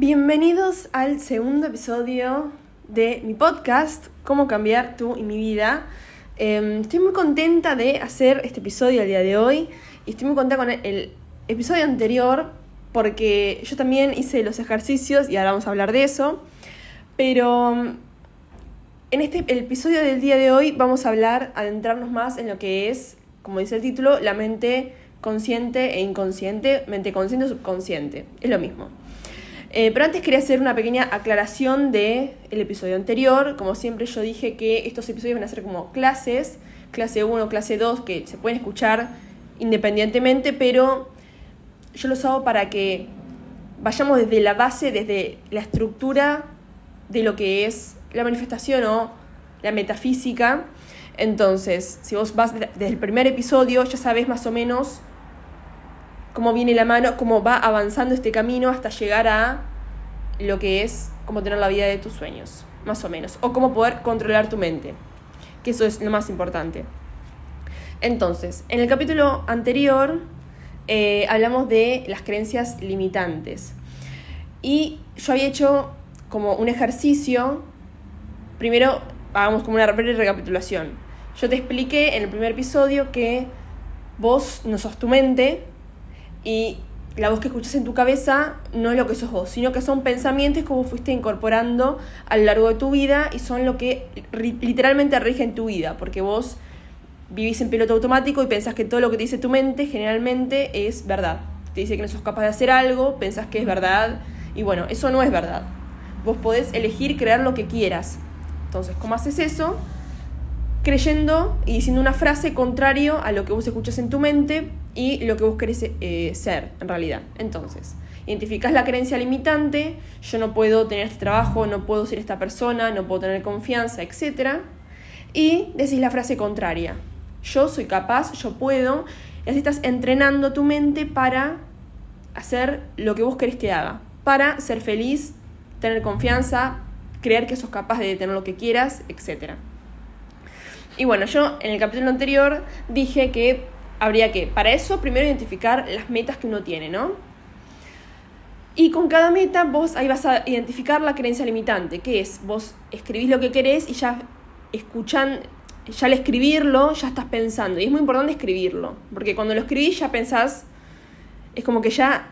Bienvenidos al segundo episodio de mi podcast, Cómo cambiar tú y mi vida. Em, estoy muy contenta de hacer este episodio el día de hoy y estoy muy contenta con el, episodio anterior porque yo también hice los ejercicios y ahora vamos a hablar de eso. Pero em, en este episodio del día de hoy vamos a hablar, adentrarnos más en lo que es, como dice el título, la mente consciente e inconsciente, mente consciente o subconsciente. Es lo mismo. Eh, pero antes quería hacer una pequeña aclaración del el episodio anterior. Como siempre yo dije que estos episodios van a ser como clases, clase 1, clase 2, que se pueden escuchar independientemente, pero yo los hago para que vayamos desde la base, desde la estructura de lo que es la manifestación o la metafísica. Entonces, si vos vas desde el primer episodio, ya sabes más o menos cómo viene la mano, cómo va avanzando este camino hasta llegar a lo que es cómo tener la vida de tus sueños, más o menos, o cómo poder controlar tu mente, que eso es lo más importante. Entonces, en el capítulo anterior eh, hablamos de las creencias limitantes y yo había hecho como un ejercicio, primero hagamos como una breve recapitulación. Yo te expliqué en el primer episodio que vos no sos tu mente, y la voz que escuchas en tu cabeza no es lo que sos vos, sino que son pensamientos que vos fuiste incorporando a lo largo de tu vida y son lo que literalmente rigen tu vida, porque vos vivís en piloto automático y pensás que todo lo que te dice tu mente generalmente es verdad. Te dice que no sos capaz de hacer algo, pensás que es verdad y bueno, eso no es verdad. Vos podés elegir crear lo que quieras. Entonces, ¿cómo haces eso? creyendo y diciendo una frase contrario a lo que vos escuchas en tu mente y lo que vos querés eh, ser en realidad. Entonces, identificás la creencia limitante, yo no puedo tener este trabajo, no puedo ser esta persona, no puedo tener confianza, etc. Y decís la frase contraria, yo soy capaz, yo puedo, y así estás entrenando tu mente para hacer lo que vos querés que haga, para ser feliz, tener confianza, creer que sos capaz de tener lo que quieras, etc. Y bueno, yo en el capítulo anterior dije que habría que, para eso, primero identificar las metas que uno tiene, ¿no? Y con cada meta vos ahí vas a identificar la creencia limitante, que es vos escribís lo que querés y ya escuchan, ya al escribirlo ya estás pensando. Y es muy importante escribirlo, porque cuando lo escribís ya pensás, es como que ya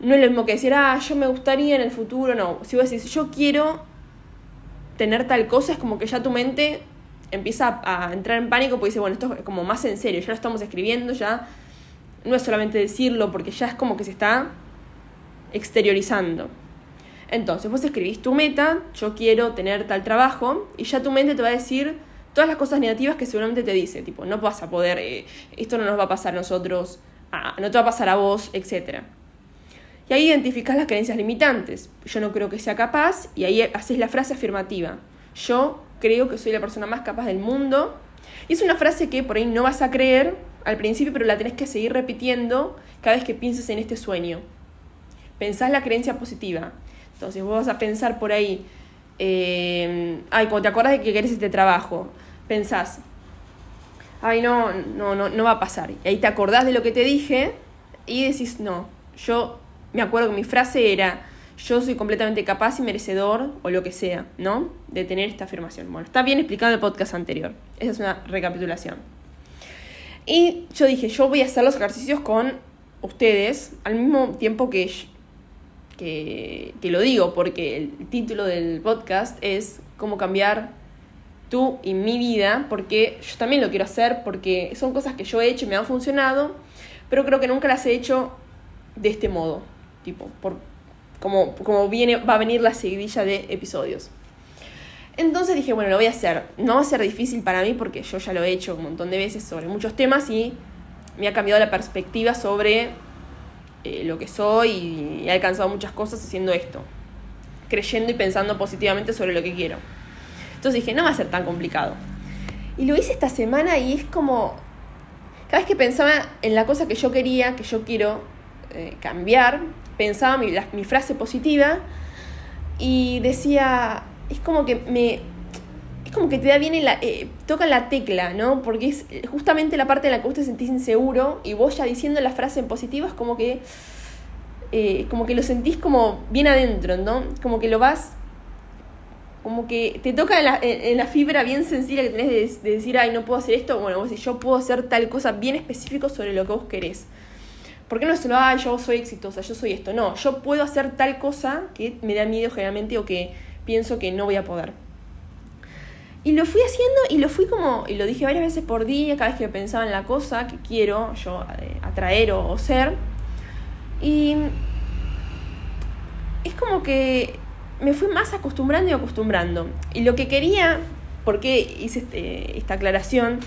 no es lo mismo que decir, ah, yo me gustaría en el futuro, no. Si vos decís, yo quiero tener tal cosa, es como que ya tu mente empieza a entrar en pánico porque dice, bueno, esto es como más en serio, ya lo estamos escribiendo, ya no es solamente decirlo, porque ya es como que se está exteriorizando. Entonces, vos escribís tu meta, yo quiero tener tal trabajo, y ya tu mente te va a decir todas las cosas negativas que seguramente te dice, tipo, no vas a poder, eh, esto no nos va a pasar a nosotros, no te va a pasar a vos, etc. Y ahí identificas las creencias limitantes. Yo no creo que sea capaz, y ahí haces la frase afirmativa. Yo creo que soy la persona más capaz del mundo. Y es una frase que por ahí no vas a creer al principio, pero la tenés que seguir repitiendo cada vez que pienses en este sueño. Pensás la creencia positiva. Entonces vos vas a pensar por ahí, eh, ay, cuando te acuerdas de que querés este trabajo, pensás, ay, no, no, no, no va a pasar. Y ahí te acordás de lo que te dije y decís, no, yo me acuerdo que mi frase era, yo soy completamente capaz y merecedor o lo que sea, ¿no? De tener esta afirmación. Bueno, está bien explicado en el podcast anterior. Esa es una recapitulación. Y yo dije, yo voy a hacer los ejercicios con ustedes al mismo tiempo que, que, que lo digo, porque el título del podcast es cómo cambiar tú y mi vida, porque yo también lo quiero hacer, porque son cosas que yo he hecho y me han funcionado, pero creo que nunca las he hecho de este modo, tipo, por, como, viene, va a venir la seguidilla de episodios. Entonces dije, bueno, lo voy a hacer. No va a ser difícil para mí porque yo ya lo he hecho un montón de veces sobre muchos temas y me ha cambiado la perspectiva sobre eh, lo que soy y he alcanzado muchas cosas haciendo esto. Creyendo y pensando positivamente sobre lo que quiero. Entonces dije, no va a ser tan complicado. Y lo hice esta semana y es como, cada vez que pensaba en la cosa que yo quería, que yo quiero eh, cambiar, pensaba mi, frase positiva y decía, es como que me, es como que te da bien, la, eh, toca la tecla, ¿no? Porque es justamente la parte en la que vos te sentís inseguro y vos ya diciendo la frase en positiva es como que eh, como que lo sentís como bien adentro, ¿no? Como que lo vas, como que te toca en la, en, la fibra bien sencilla que tenés de, decir, ay, no puedo hacer esto, bueno, vos decís, yo puedo hacer tal cosa bien específico sobre lo que vos querés. ¿Por qué no es lo, ay, yo soy exitosa, yo soy esto? No, yo puedo hacer tal cosa que me da miedo generalmente o que pienso que no voy a poder. Y lo fui haciendo y lo fui como, y lo dije varias veces por día, cada vez que pensaba en la cosa que quiero yo eh, atraer o, ser. Y es como que me fui más acostumbrando y acostumbrando. Y lo que quería, porque hice este, esta aclaración,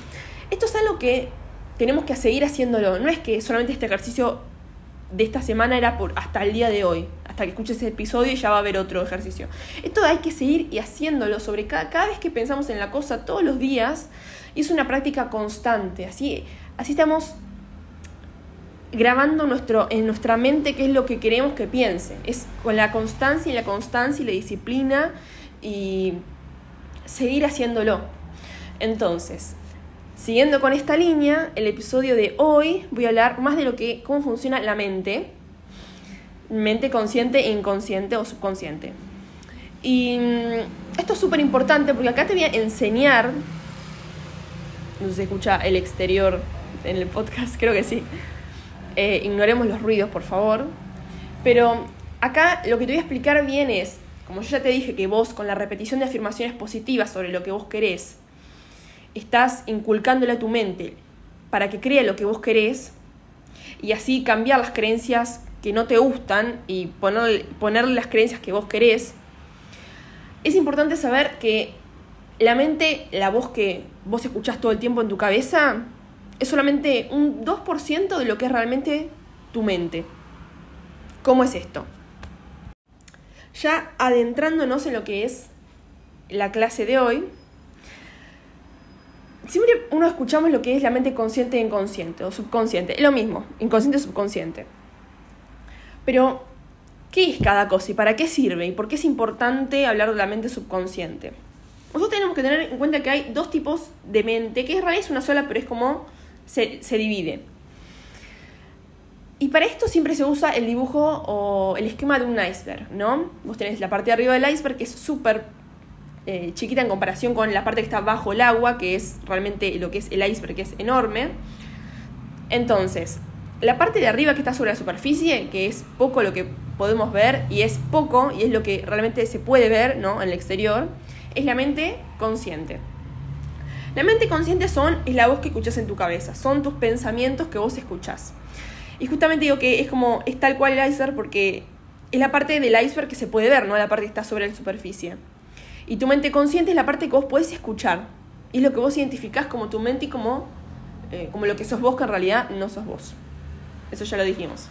esto es algo que tenemos que seguir haciéndolo. No es que solamente este ejercicio de esta semana era por hasta el día de hoy hasta que escuches ese episodio y ya va a haber otro ejercicio. Esto hay que seguir y haciéndolo sobre cada, vez que pensamos en la cosa todos los días y es una práctica constante. Así, así estamos grabando nuestro, en nuestra mente qué es lo que queremos que piense. Es con la constancia y la constancia y la disciplina y seguir haciéndolo. Entonces, siguiendo con esta línea, el episodio de hoy voy a hablar más de lo que cómo funciona la mente mente consciente, inconsciente o subconsciente. Y mm, esto es súper importante porque acá te voy a enseñar, no sé si escucha el exterior en el podcast, creo que sí. Eh, ignoremos los ruidos, por favor. Pero acá lo que te voy a explicar bien es, como yo ya te dije, que vos con la repetición de afirmaciones positivas sobre lo que vos querés, estás inculcándole a tu mente para que crea lo que vos querés y así cambiar las creencias que no te gustan y poner, ponerle las creencias que vos querés, es importante saber que la mente, la voz que vos escuchás todo el tiempo en tu cabeza, es solamente un 2% de lo que es realmente tu mente. ¿Cómo es esto? Ya adentrándonos en lo que es la clase de hoy, siempre uno escuchamos lo que es la mente consciente e inconsciente o subconsciente. Es lo mismo, inconsciente subconsciente. Pero, ¿qué es cada cosa y para qué sirve? ¿Y por qué es importante hablar de la mente subconsciente? Nosotros tenemos que tener en cuenta que hay dos tipos de mente, que en realidad es una sola, pero es como se, divide. Y para esto siempre se usa el dibujo o el esquema de un iceberg, ¿no? Vos tenés la parte de arriba del iceberg que es súper eh, chiquita en comparación con la parte que está bajo el agua, que es realmente lo que es el iceberg, que es enorme. Entonces, la parte de arriba que está sobre la superficie, que es poco lo que podemos ver y es poco y es lo que realmente se puede ver ¿no? en el exterior, es la mente consciente. La mente consciente son, es la voz que escuchas en tu cabeza, son tus pensamientos que vos escuchás. Y justamente digo que es como, es tal cual el iceberg porque es la parte del iceberg que se puede ver, no la parte que está sobre la superficie. Y tu mente consciente es la parte que vos podés escuchar. Y es lo que vos identificás como tu mente y como, eh, como lo que sos vos, que en realidad no sos vos. Eso ya lo dijimos.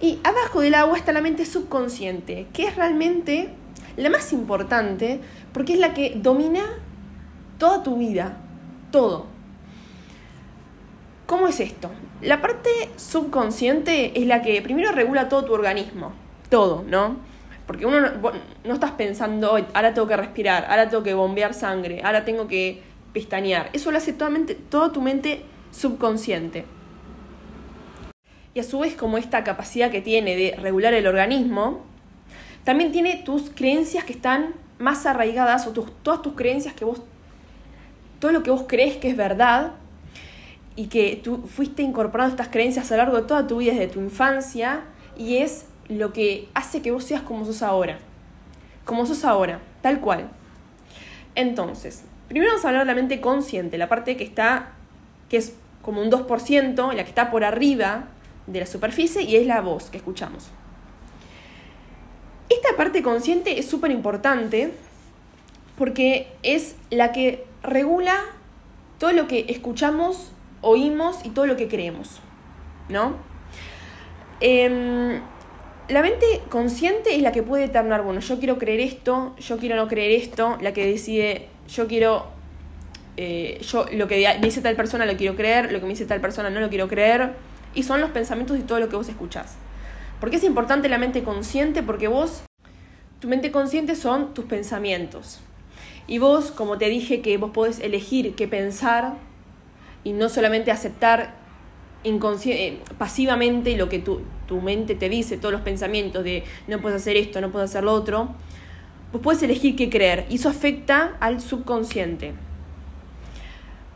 Y abajo del agua está la mente subconsciente, que es realmente la más importante porque es la que domina toda tu vida, todo. ¿Cómo es esto? La parte subconsciente es la que primero regula todo tu organismo, todo, ¿no? Porque uno no, estás pensando, ahora tengo que respirar, ahora tengo que bombear sangre, ahora tengo que pestañear. Eso lo hace toda, toda tu mente subconsciente y a su vez como esta capacidad que tiene de regular el organismo, también tiene tus creencias que están más arraigadas o todas tus creencias que vos, todo lo que vos crees que es verdad y que tú fuiste incorporando estas creencias a lo largo de toda tu vida desde tu infancia y es lo que hace que vos seas como sos ahora, como sos ahora, tal cual. Entonces, primero vamos a hablar de la mente consciente, la parte que está, que es como un 2%, la que está por arriba de la superficie y es la voz que escuchamos. Esta parte consciente es súper importante porque es la que regula todo lo que escuchamos, oímos y todo lo que creemos, ¿no? Em, la mente consciente es la que puede determinar, bueno, yo quiero creer esto, yo quiero no creer esto, la que decide, yo quiero, eh, yo lo que me dice tal persona lo quiero creer, lo que me dice tal persona no lo quiero creer, y son los pensamientos y todo lo que vos escuchás. ¿Por qué es importante la mente consciente? Porque vos, tu mente consciente son tus pensamientos. Y vos, como te dije, que vos podés elegir qué pensar y no solamente aceptar pasivamente lo que tu, tu mente te dice, todos los pensamientos de no puedes hacer esto, no puedes hacer lo otro, pues puedes elegir qué creer y eso afecta al subconsciente.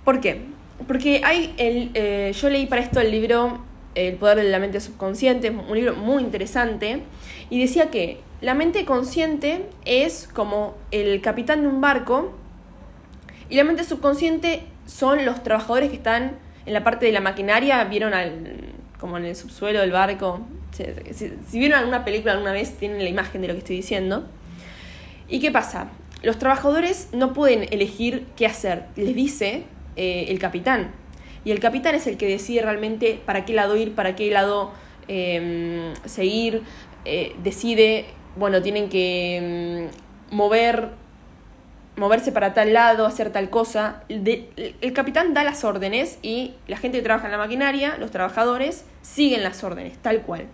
¿Por qué? Porque hay el, eh, yo leí para esto el libro El poder de la mente subconsciente, un libro muy interesante, y decía que la mente consciente es como el capitán de un barco y la mente subconsciente son los trabajadores que están en la parte de la maquinaria, vieron al, como en el subsuelo del barco. Si, vieron alguna película alguna vez, tienen la imagen de lo que estoy diciendo. ¿Y qué pasa? Los trabajadores no pueden elegir qué hacer, les dice eh, el capitán. Y el capitán es el que decide realmente para qué lado ir, para qué lado em, seguir, eh, decide, bueno, tienen que em, mover, moverse para tal lado, hacer tal cosa. el capitán da las órdenes y la gente que trabaja en la maquinaria, los trabajadores, siguen las órdenes, tal cual.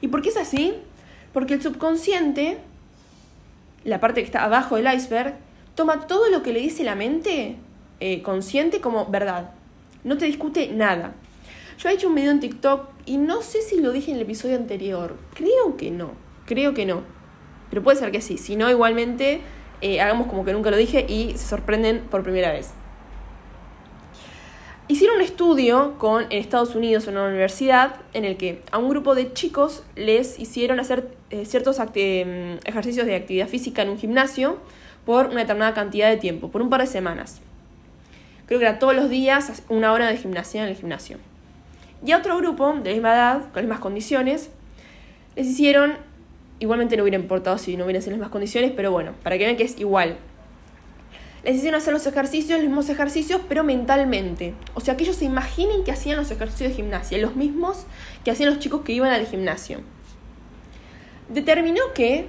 ¿Y por qué es así? Porque el subconsciente, la parte que está abajo del iceberg, toma todo lo que le dice la mente eh, consciente como verdad. No te discute nada. Yo he hecho un video en TikTok y no sé si lo dije en el episodio anterior. Creo que no. Creo que no. Pero puede ser que sí. Si no, igualmente eh, hagamos como que nunca lo dije y se sorprenden por primera vez. Hicieron un estudio con, en Estados Unidos en una universidad en el que a un grupo de chicos les hicieron hacer eh, ciertos mm, ejercicios de actividad física en un gimnasio por una determinada cantidad de tiempo, por un par de semanas creo que era todos los días una hora de gimnasia en el gimnasio. Y a otro grupo de la misma edad, con las mismas condiciones, les hicieron, igualmente no hubiera importado si no hubieran sido las mismas condiciones, pero bueno, para que vean que es igual. Les hicieron hacer los ejercicios, los mismos ejercicios, pero mentalmente. O sea, que ellos se imaginen que hacían los ejercicios de gimnasia, los mismos que hacían los chicos que iban al gimnasio. Determinó que,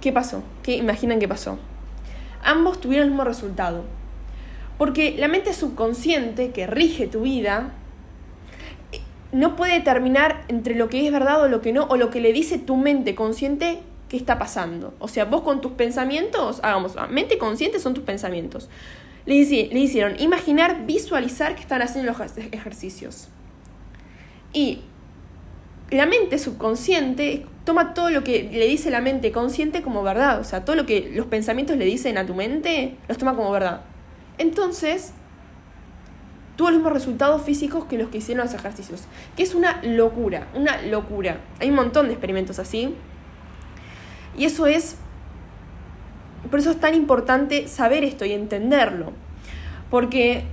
¿qué pasó? ¿Qué imaginan que pasó? Ambos tuvieron el mismo resultado porque la mente subconsciente que rige tu vida no puede determinar entre lo que es verdad o lo que no, o lo que le dice tu mente consciente que está pasando. O sea, vos con tus pensamientos, hagamos, mente consciente son tus pensamientos. Le, le hicieron imaginar, visualizar que están haciendo los ejercicios. Y la mente subconsciente toma todo lo que le dice la mente consciente como verdad. O sea, todo lo que los pensamientos le dicen a tu mente, los toma como verdad. Entonces, tuvo los mismos resultados físicos que los que hicieron los ejercicios. Que es una locura, una locura. Hay un montón de experimentos así. Y eso es, por eso es tan importante saber esto y entenderlo. Porque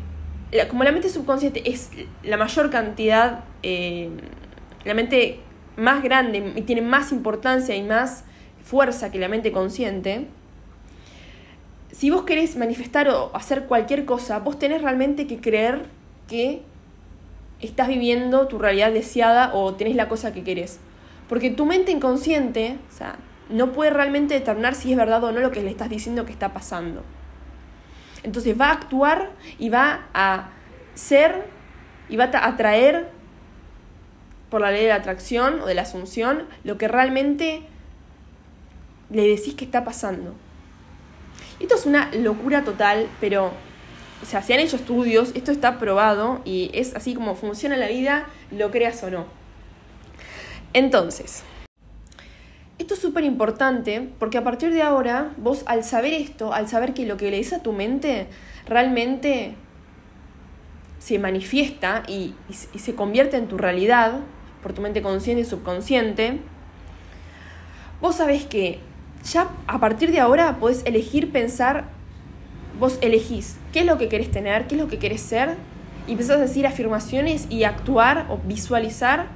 como la mente subconsciente es la mayor cantidad, eh, la mente más grande y tiene más importancia y más fuerza que la mente consciente, si vos querés manifestar o hacer cualquier cosa, vos tenés realmente que creer que estás viviendo tu realidad deseada o tenés la cosa que querés. Porque tu mente inconsciente, o sea, no puede realmente determinar si es verdad o no lo que le estás diciendo que está pasando. Entonces va a actuar y va a ser y va a atraer por la ley de la atracción o de la asunción lo que realmente le decís que está pasando. Esto es una locura total, pero, se han hecho estudios, esto está probado y es así como funciona la vida, lo creas o no. Entonces, esto es súper importante porque a partir de ahora, vos al saber esto, al saber que lo que le dice a tu mente realmente se manifiesta y, y, se convierte en tu realidad por tu mente consciente y subconsciente, vos sabés que ya a partir de ahora podés elegir pensar, vos elegís qué es lo que querés tener, qué es lo que querés ser, y empezás a decir afirmaciones y actuar o visualizar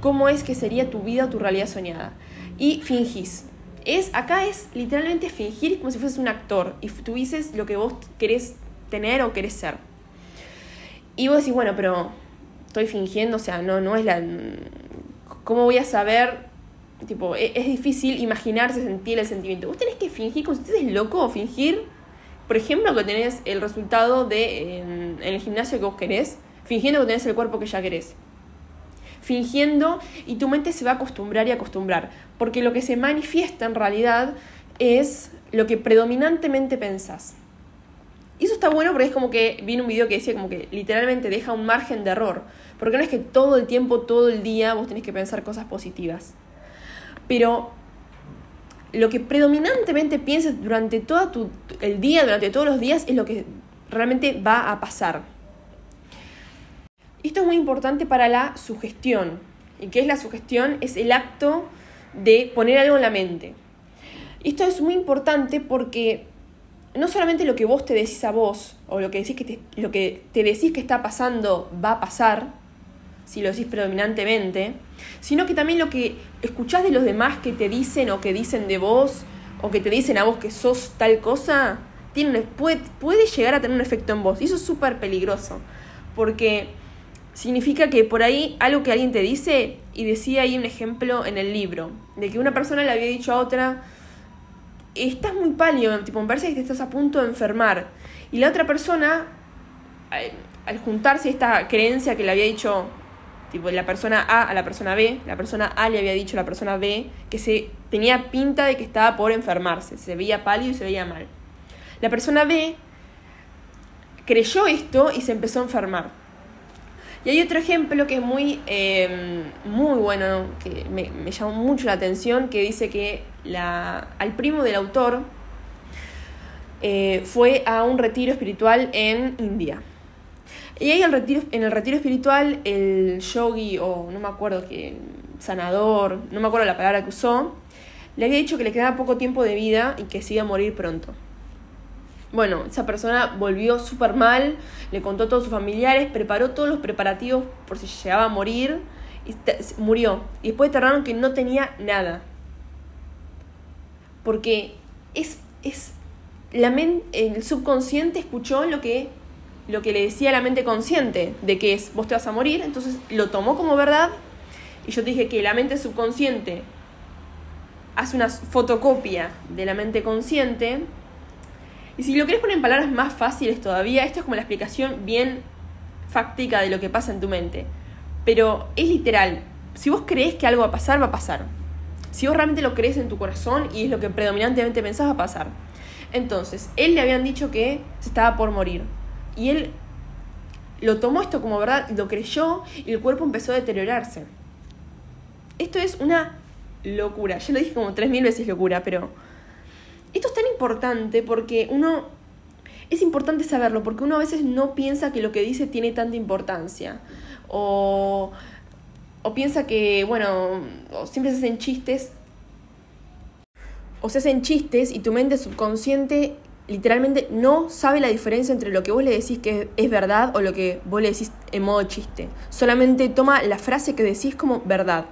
cómo es que sería tu vida o tu realidad soñada. Y fingís. Es, acá es literalmente fingir como si fueses un actor y tuvieses lo que vos querés tener o querés ser. Y vos decís, bueno, pero estoy fingiendo, o sea, no, no es la... ¿Cómo voy a saber Tipo, e, es, difícil imaginarse, sentir el sentimiento. Vos tenés que fingir, como si estés loco, fingir, por ejemplo, que tenés el resultado de en, el gimnasio que vos querés, fingiendo que tenés el cuerpo que ya querés. Fingiendo y tu mente se va a acostumbrar y acostumbrar. Porque lo que se manifiesta en realidad es lo que predominantemente pensás. Y eso está bueno porque es como que vi un video que decía como que literalmente deja un margen de error. Porque no es que todo el tiempo, todo el día vos tenés que pensar cosas positivas. Pero lo que predominantemente pienses durante todo tu, el día, durante todos los días, es lo que realmente va a pasar. Esto es muy importante para la sugestión. ¿Y qué es la sugestión? Es el acto de poner algo en la mente. Esto es muy importante porque no solamente lo que vos te decís a vos, o lo que, decís que lo que te decís que está pasando va a pasar, si lo decís predominantemente, sino que también lo que escuchás de los demás que te dicen o que dicen de vos, o que te dicen a vos que sos tal cosa, tiene, puede, puede llegar a tener un efecto en vos. Y eso es súper peligroso, porque significa que por ahí algo que alguien te dice, y decía ahí un ejemplo en el libro, de que una persona le había dicho a otra, estás muy pálido, tipo, me parece que te estás a punto de enfermar. Y la otra persona, al, juntarse esta creencia que le había dicho, tipo, la persona A a la persona B, la persona A le había dicho a la persona B que se tenía pinta de que estaba por enfermarse, se veía pálido y se veía mal. La persona B creyó esto y se empezó a enfermar. Y hay otro ejemplo que es muy, em, muy bueno, que me, llamó mucho la atención, que dice que la, al primo del autor eh, fue a un retiro espiritual en India. Y ahí retiro, en el retiro espiritual el yogi, o no me acuerdo qué, sanador, no me acuerdo la palabra que usó, le había dicho que le quedaba poco tiempo de vida y que se iba a morir pronto. Bueno, esa persona volvió súper mal, le contó a todos sus familiares, preparó todos los preparativos por si llegaba a morir murió. Y después determinaron que no tenía nada. Porque es, es la el subconsciente escuchó lo que, lo que le decía la mente consciente, de que es vos te vas a morir, entonces lo tomó como verdad. Y yo te dije que la mente subconsciente hace una fotocopia de la mente consciente y si lo querés poner en palabras más fáciles todavía, esto es como la explicación bien fáctica de lo que pasa en tu mente. Pero es literal. Si vos crees que algo va a pasar, va a pasar. Si vos realmente lo crees en tu corazón y es lo que predominantemente pensás, va a pasar. Entonces, él le habían dicho que se estaba por morir. Y él lo tomó esto como verdad, lo creyó y el cuerpo empezó a deteriorarse. Esto es una locura. Yo lo dije como tres mil veces locura, pero esto es tan importante porque uno... Es importante saberlo porque uno a veces no piensa que lo que dice tiene tanta importancia. O, o piensa que, bueno, siempre se hacen chistes. O se hacen chistes y tu mente subconsciente literalmente no sabe la diferencia entre lo que vos le decís que es verdad o lo que vos le decís en modo chiste. Solamente toma la frase que decís como verdad.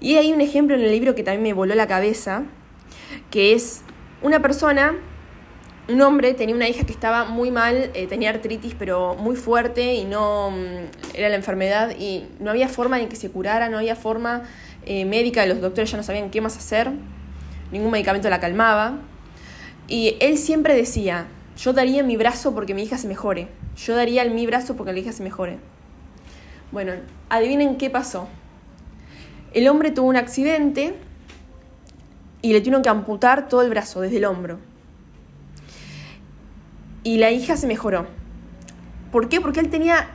Y hay un ejemplo en el libro que también me voló la cabeza, que es una persona, un hombre, tenía una hija que estaba muy mal, eh, tenía artritis pero muy fuerte y no mm, era la enfermedad y no había forma de que se curara, no había forma eh, médica, los doctores ya no sabían qué más hacer, ningún medicamento la calmaba. Y él siempre decía, yo daría mi brazo porque mi hija se mejore, yo daría mi brazo porque la hija se mejore. Bueno, adivinen qué pasó. El hombre tuvo un accidente y le tuvieron que amputar todo el brazo, desde el hombro. Y la hija se mejoró. ¿Por qué? Porque él tenía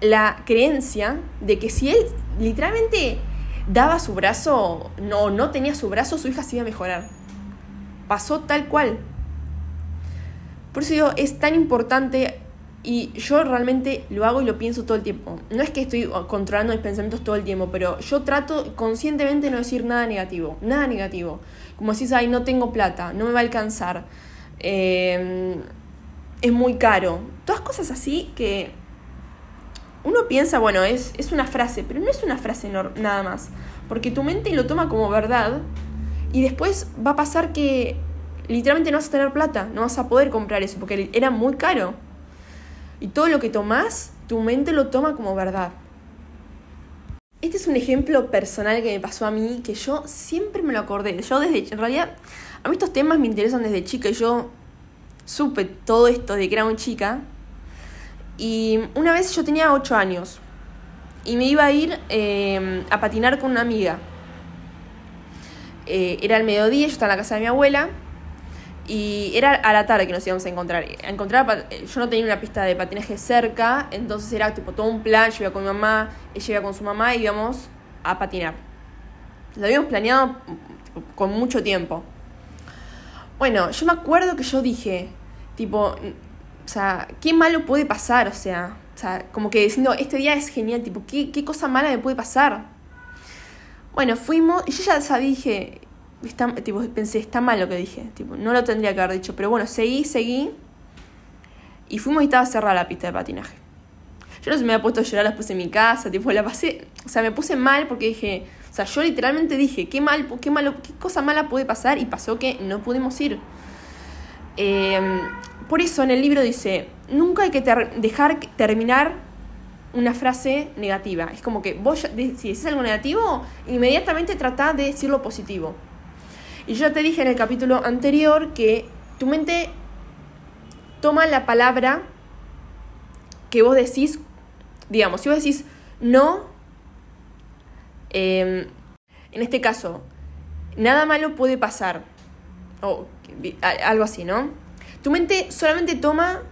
la creencia de que si él literalmente daba su brazo, no, no tenía su brazo, su hija se iba a mejorar. Pasó tal cual. Por eso digo, es tan importante y yo realmente lo hago y lo pienso todo el tiempo. No es que estoy controlando mis pensamientos todo el tiempo, pero yo trato conscientemente de no decir nada negativo, nada negativo. Como si ay, no tengo plata, no me va a alcanzar, eh, es muy caro. Todas cosas así que uno piensa, bueno, es, es una frase, pero no es una frase nada más. Porque tu mente lo toma como verdad y después va a pasar que literalmente no vas a tener plata, no vas a poder comprar eso, porque era muy caro. Y todo lo que tomas, tu mente lo toma como verdad. Este es un ejemplo personal que me pasó a mí, que yo siempre me lo acordé. Yo desde, en realidad, a mí estos temas me interesan desde chica y yo supe todo esto de que era muy chica. Y una vez yo tenía 8 años y me iba a ir em, a patinar con una amiga. Eh, era el mediodía, yo estaba en la casa de mi abuela Y era a la tarde que nos íbamos a encontrar. Encontrar yo no tenía una pista de patinaje cerca, entonces era tipo todo un plan. Yo iba con mi mamá, ella iba con su mamá y íbamos a patinar. Lo habíamos planeado con mucho tiempo. Bueno, yo me acuerdo que yo dije, tipo, o sea, ¿qué malo puede pasar? O sea, o sea como que diciendo, este día es genial, tipo, ¿qué, qué cosa mala me puede pasar? Bueno, fuimos, y yo ya, dije, pensé, está mal lo que dije, tipo, no lo tendría que haber dicho, pero bueno, seguí, seguí, y fuimos y estaba cerrada la pista de patinaje. Yo no se me había puesto a llorar después en mi casa, tipo, la pasé, o sea, me puse mal porque dije, o sea, yo literalmente dije, qué mal, qué malo, qué cosa mala puede pasar, y pasó que no pudimos ir. Em, por eso en el libro dice, nunca hay que dejar terminar una frase negativa. Es como que vos, si decís algo negativo, inmediatamente trata de decir lo positivo. Y yo te dije en el capítulo anterior que tu mente toma la palabra que vos decís, digamos, si vos decís no, em, en este caso, nada malo puede pasar, o algo así, ¿no? Tu mente solamente toma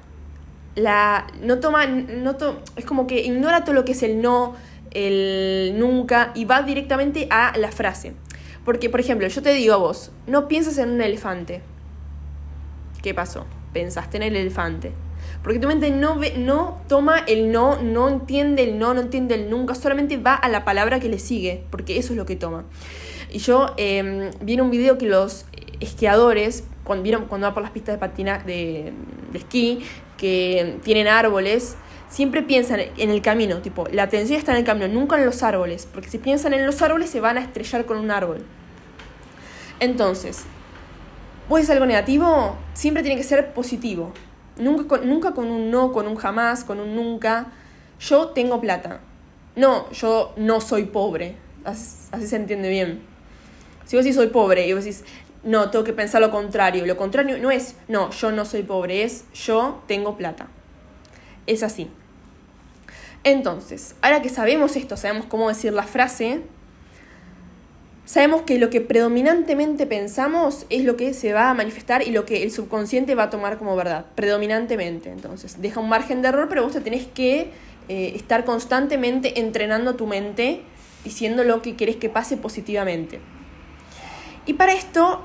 la no toma, no es como que ignora todo lo que es el no, el nunca y va directamente a la frase. Porque, por ejemplo, yo te digo a vos, no piensas en un elefante. ¿Qué pasó? Pensaste en el elefante. Porque tu mente no, ve, no toma el no, no entiende el no, no entiende el nunca, solamente va a la palabra que le sigue, porque eso es lo que toma. Y yo eh, vi en un video que los esquiadores, cuando, vieron, cuando van por las pistas de patina de, de esquí, que tienen árboles, siempre piensan en el camino, tipo, la atención está en el camino, nunca en los árboles, porque si piensan en los árboles se van a estrellar con un árbol. Entonces, ¿puede algo negativo? Siempre tiene que ser positivo. Nunca con, nunca con un no, con un jamás, con un nunca. Yo tengo plata. No, yo no soy pobre. Así, se entiende bien. Si vos decís soy pobre y vos decís, no, tengo que pensar lo contrario. Lo contrario no es, no, yo no soy pobre, es yo tengo plata. Es así. Entonces, ahora que sabemos esto, sabemos cómo decir la frase, sabemos que lo que predominantemente pensamos es lo que se va a manifestar y lo que el subconsciente va a tomar como verdad, predominantemente. Entonces, deja un margen de error, pero vos te tenés que eh, estar constantemente entrenando tu mente, diciendo lo que querés que pase positivamente. Y para esto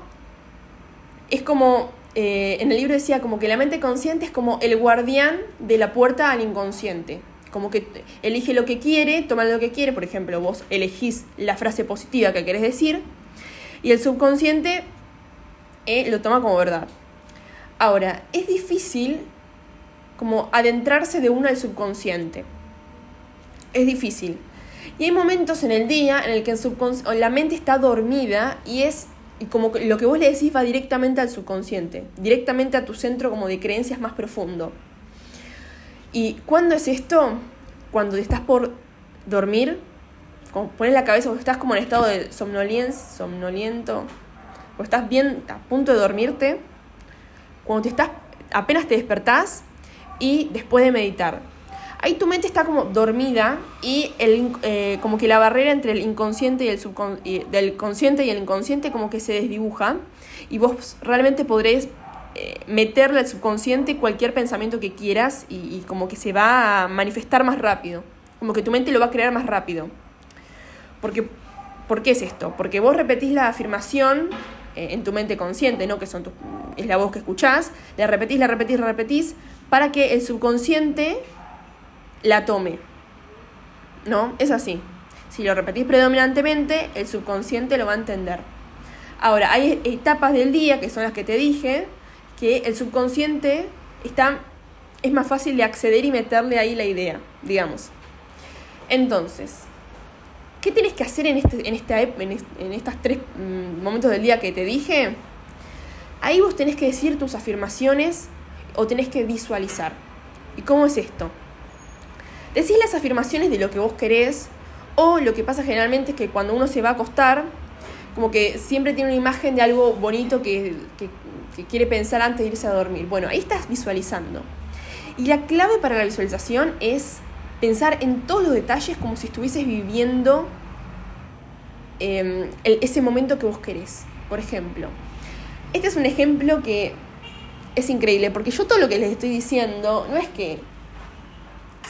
es como, eh, en el libro decía, como que la mente consciente es como el guardián de la puerta al inconsciente. Como que elige lo que quiere, toma lo que quiere, por ejemplo, vos elegís la frase positiva que querés decir y el subconsciente eh, lo toma como verdad. Ahora, es difícil como adentrarse de uno al subconsciente. Es difícil. Y hay momentos en el día en el que la mente está dormida y es como que lo que vos le decís va directamente al subconsciente, directamente a tu centro como de creencias más profundo. ¿Y cuándo es esto? Cuando estás por dormir, como pones la cabeza, o estás como en estado de somnoliento, o estás bien a punto de dormirte, cuando te estás, apenas te despertás y después de meditar ahí tu mente está como dormida y el, eh, como que la barrera entre el inconsciente y el subconsciente, del consciente y el inconsciente como que se desdibuja y vos realmente podréis eh, meterle al subconsciente cualquier pensamiento que quieras y, como que se va a manifestar más rápido, como que tu mente lo va a crear más rápido. Porque, ¿Por qué es esto? Porque vos repetís la afirmación eh, en tu mente consciente, ¿no? que son es la voz que escuchás, la repetís, la repetís, la repetís, para que el subconsciente la tome. ¿No? Es así. Si lo repetís predominantemente, el subconsciente lo va a entender. Ahora, hay etapas del día, que son las que te dije, que el subconsciente está, es más fácil de acceder y meterle ahí la idea, digamos. Entonces, ¿qué tienes que hacer en, este, en, esta, en, en estos tres mm, momentos del día que te dije? Ahí vos tenés que decir tus afirmaciones o tenés que visualizar. ¿Y cómo es esto? decís las afirmaciones de lo que vos querés, o lo que pasa generalmente es que cuando uno se va a acostar, como que siempre tiene una imagen de algo bonito que, quiere pensar antes de irse a dormir. Bueno, ahí estás visualizando. Y la clave para la visualización es pensar en todos los detalles como si estuvieses viviendo em, ese momento que vos querés. Por ejemplo, Este es un ejemplo que es increíble, porque yo todo lo que les estoy diciendo no es que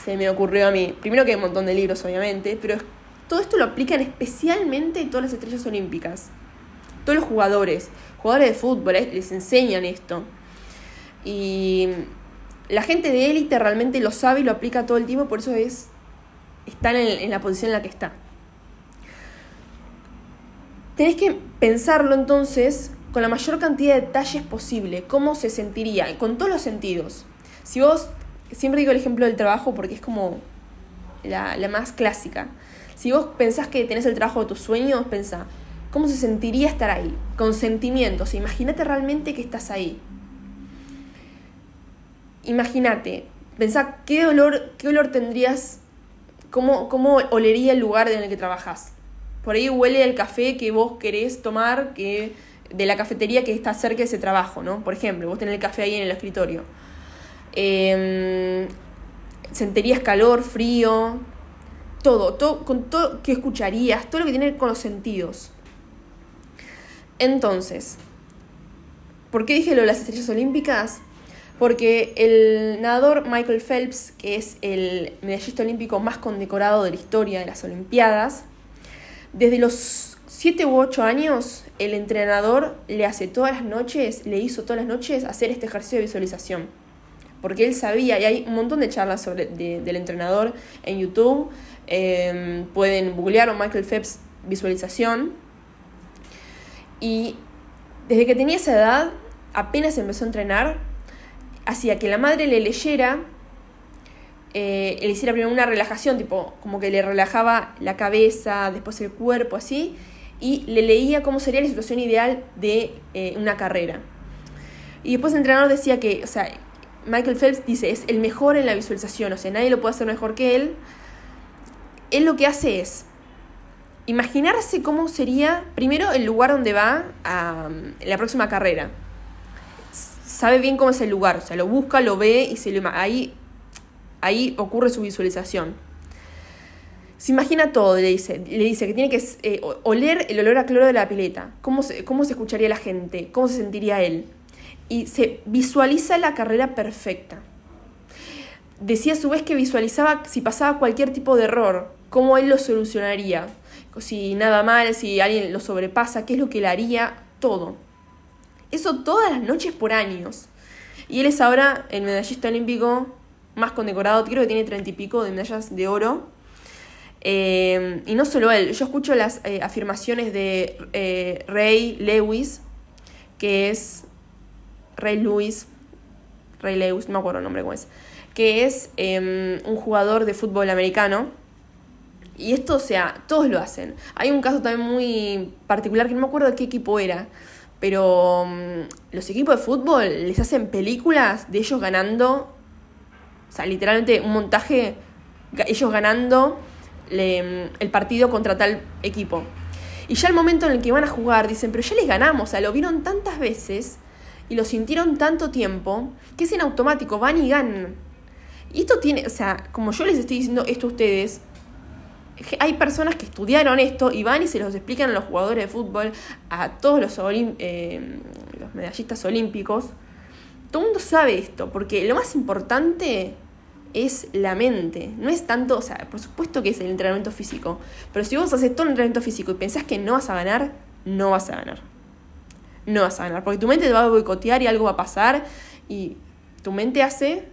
se me ocurrió a mí. Primero que hay un montón de libros, obviamente, pero todo esto lo aplican especialmente todas las estrellas olímpicas. Todos los jugadores, jugadores de fútbol, eh, les enseñan esto. Y la gente de élite realmente lo sabe y lo aplica todo el tiempo, por eso es están en, la posición en la que está. Tenés que pensarlo entonces con la mayor cantidad de detalles posible, cómo se sentiría, con todos los sentidos. Si vos, siempre digo el ejemplo del trabajo porque es como la más clásica. Si vos pensás que tenés el trabajo de tus sueños, pensá, ¿cómo se sentiría estar ahí? Con sentimientos, imagínate realmente que estás ahí. Imagínate, pensá qué olor, qué olor tendrías cómo, cómo olería el lugar en el que trabajas. Por ahí huele el café que vos querés tomar que, de la cafetería que está cerca de ese trabajo, ¿no? Por ejemplo, vos tenés el café ahí en el escritorio. Em, sentirías calor, frío, todo, todo, con todo que escucharías, todo lo que tiene con los sentidos. Entonces, ¿por qué dije lo de las estrellas olímpicas? porque el nadador Michael Phelps, que es el medallista olímpico más condecorado de la historia de las Olimpiadas, desde los 7 u 8 años el entrenador le hace todas las noches, le hizo todas las noches hacer este ejercicio de visualización. Porque él sabía, y hay un montón de charlas sobre, del entrenador en YouTube, em, pueden googlear Michael Phelps visualización. Y desde que tenía esa edad, apenas empezó a entrenar, hacía que la madre le leyera, eh, le hiciera primero una relajación, tipo, como que le relajaba la cabeza, después el cuerpo, así, y le leía cómo sería la situación ideal de eh, una carrera. Y después el entrenador decía que, o sea, Michael Phelps dice, es el mejor en la visualización, o sea, nadie lo puede hacer mejor que él. Él lo que hace es imaginarse cómo sería primero el lugar donde va a la próxima carrera sabe bien cómo es el lugar, o sea, lo busca, lo ve y se lo, ahí, ahí ocurre su visualización. Se imagina todo, le dice, le dice que tiene que eh, oler el olor a cloro de la pileta, cómo se, cómo se escucharía la gente, cómo se sentiría él. Y se visualiza la carrera perfecta. Decía a su vez que visualizaba si pasaba cualquier tipo de error, cómo él lo solucionaría, si nada mal, si alguien lo sobrepasa, qué es lo que le haría, todo. Eso todas las noches por años. Y él es ahora el medallista olímpico más condecorado, creo que tiene treinta y pico de medallas de oro. Eh, y no solo él, yo escucho las eh, afirmaciones de eh, Ray Lewis, que es Ray Lewis, Ray Lewis, no me acuerdo el nombre cómo es, que es em, un jugador de fútbol americano. Y esto, o sea, todos lo hacen. Hay un caso también muy particular que no me acuerdo de qué equipo era, pero mm, los equipos de fútbol les hacen películas de ellos ganando, o sea, literalmente un montaje, ellos ganando mm, el partido contra tal equipo. Y ya el momento en el que van a jugar, dicen, pero ya les ganamos, o sea, lo vieron tantas veces y lo sintieron tanto tiempo, que es en automático, van y ganan. Y esto tiene, o sea, como yo les estoy diciendo esto a ustedes, hay personas que estudiaron esto y van y se los explican a los jugadores de fútbol, a todos los, eh, los medallistas olímpicos. Todo el mundo sabe esto, porque lo más importante es la mente. No es tanto, o sea, por supuesto que es el entrenamiento físico, pero si vos haces todo el entrenamiento físico y pensás que no vas a ganar, no vas a ganar. No vas a ganar, porque tu mente te va a boicotear y algo va a pasar y tu mente hace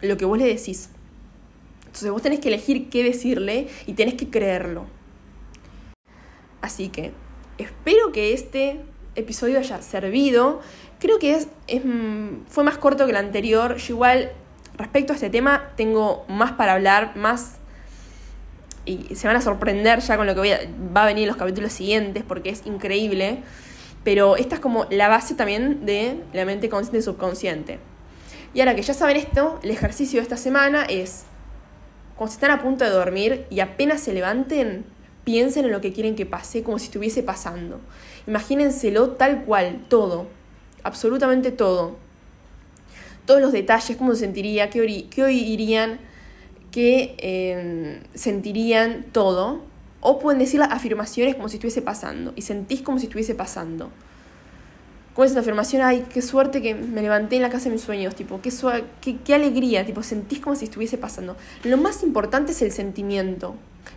lo que vos le decís. Entonces vos tenés que elegir qué decirle y tenés que creerlo. Así que espero que este episodio haya servido. Creo que es, mm, fue más corto que el anterior. Yo igual, respecto a este tema, tengo más para hablar, más... Y se van a sorprender ya con lo que va a venir en los capítulos siguientes porque es increíble. Pero esta es como la base también de la mente consciente y subconsciente. Y ahora que ya saben esto, el ejercicio de esta semana es cuando están a punto de dormir y apenas se levanten, piensen en lo que quieren que pase como si estuviese pasando. Imagínenselo tal cual, todo, absolutamente todo. Todos los detalles, cómo se sentiría, qué, qué oirían, qué em, sentirían, todo. O pueden decir las afirmaciones como si estuviese pasando y sentís como si estuviese pasando. ¿Cómo es una afirmación? Ay, qué suerte que me levanté en la casa de mis sueños, tipo, qué, qué, qué alegría, tipo, sentís como si estuviese pasando. Lo más importante es el sentimiento,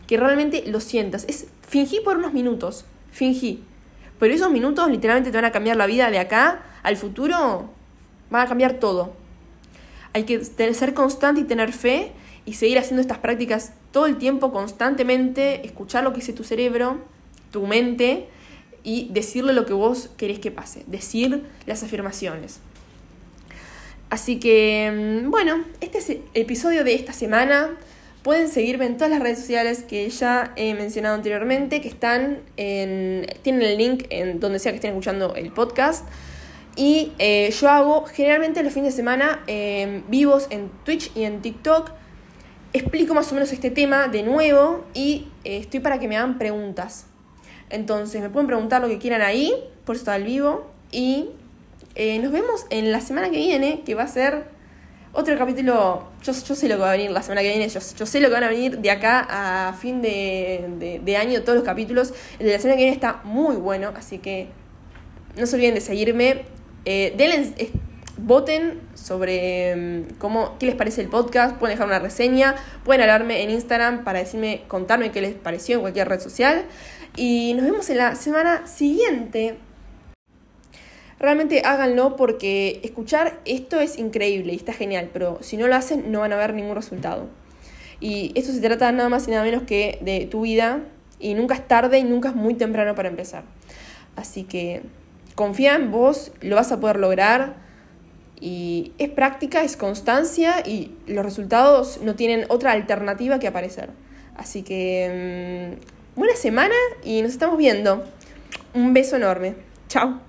que realmente lo sientas. Es fingí por unos minutos, fingí. Pero esos minutos literalmente te van a cambiar la vida de acá al futuro, van a cambiar todo. Hay que ser constante y tener fe y seguir haciendo estas prácticas todo el tiempo, constantemente, escuchar lo que dice tu cerebro, tu mente y decirle lo que vos querés que pase, decir las afirmaciones. Así que, mm, bueno, este es el episodio de esta semana. Pueden seguirme en todas las redes sociales que ya he mencionado anteriormente, que están en. tienen el link en donde sea que estén escuchando el podcast. Y eh, yo hago generalmente los fines de semana em, vivos en Twitch y en TikTok. Explico más o menos este tema de nuevo y eh, estoy para que me hagan preguntas. Entonces me pueden preguntar lo que quieran ahí, por eso está el vivo. Y eh, nos vemos en la semana que viene, que va a ser otro capítulo. Yo, sé lo que va a venir la semana que viene, yo, sé lo que van a venir de acá a fin de, de, año, todos los capítulos. El de la semana que viene está muy bueno, así que no se olviden de seguirme. Eh, denle, voten sobre mm, cómo, qué les parece el podcast, pueden dejar una reseña, pueden hablarme en Instagram para decirme, contarme qué les pareció en cualquier red social. Y nos vemos en la semana siguiente. Realmente háganlo porque escuchar esto es increíble y está genial, pero si no lo hacen no van a ver ningún resultado. Y esto se trata nada más y nada menos que de tu vida y nunca es tarde y nunca es muy temprano para empezar. Así que confía en vos, lo vas a poder lograr y es práctica, es constancia y los resultados no tienen otra alternativa que aparecer. Así que mm, buena semana y nos estamos viendo. Un beso enorme. Chao.